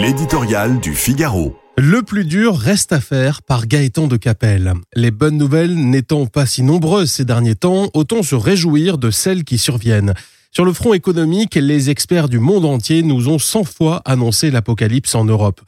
L'éditorial du Figaro. Le plus dur reste à faire par Gaëtan de Capelle. Les bonnes nouvelles n'étant pas si nombreuses ces derniers temps, autant se réjouir de celles qui surviennent. Sur le front économique, les experts du monde entier nous ont cent fois annoncé l'apocalypse en Europe.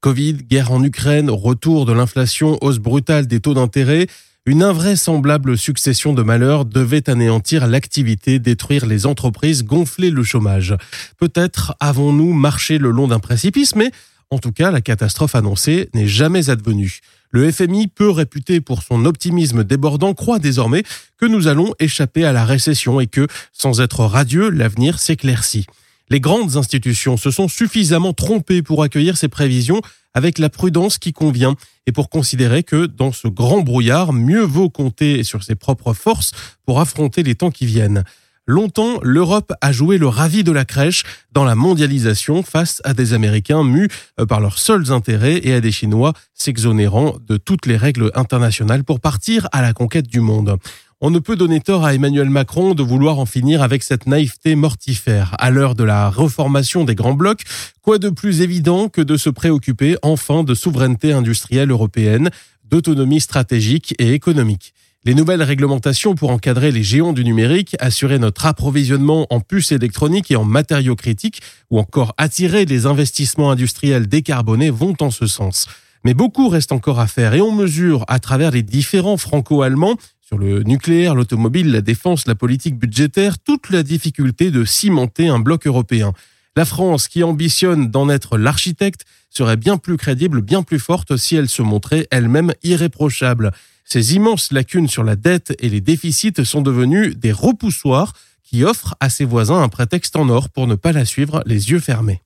Covid, guerre en Ukraine, retour de l'inflation, hausse brutale des taux d'intérêt, une invraisemblable succession de malheurs devait anéantir l'activité, détruire les entreprises, gonfler le chômage. Peut-être avons-nous marché le long d'un précipice, mais en tout cas, la catastrophe annoncée n'est jamais advenue. Le FMI, peu réputé pour son optimisme débordant, croit désormais que nous allons échapper à la récession et que, sans être radieux, l'avenir s'éclaircit. Les grandes institutions se sont suffisamment trompées pour accueillir ces prévisions avec la prudence qui convient et pour considérer que dans ce grand brouillard, mieux vaut compter sur ses propres forces pour affronter les temps qui viennent. Longtemps, l'Europe a joué le ravi de la crèche dans la mondialisation face à des Américains mus euh, par leurs seuls intérêts et à des Chinois s'exonérant de toutes les règles internationales pour partir à la conquête du monde. On ne peut donner tort à Emmanuel Macron de vouloir en finir avec cette naïveté mortifère. À l'heure de la reformation des grands blocs, quoi de plus évident que de se préoccuper enfin de souveraineté industrielle européenne, d'autonomie stratégique et économique? Les nouvelles réglementations pour encadrer les géants du numérique, assurer notre approvisionnement en puces électroniques et en matériaux critiques, ou encore attirer les investissements industriels décarbonés vont en ce sens. Mais beaucoup reste encore à faire et on mesure à travers les différents franco-allemands sur le nucléaire, l'automobile, la défense, la politique budgétaire, toute la difficulté de cimenter un bloc européen. La France, qui ambitionne d'en être l'architecte, serait bien plus crédible, bien plus forte si elle se montrait elle-même irréprochable. Ces immenses lacunes sur la dette et les déficits sont devenus des repoussoirs qui offrent à ses voisins un prétexte en or pour ne pas la suivre les yeux fermés.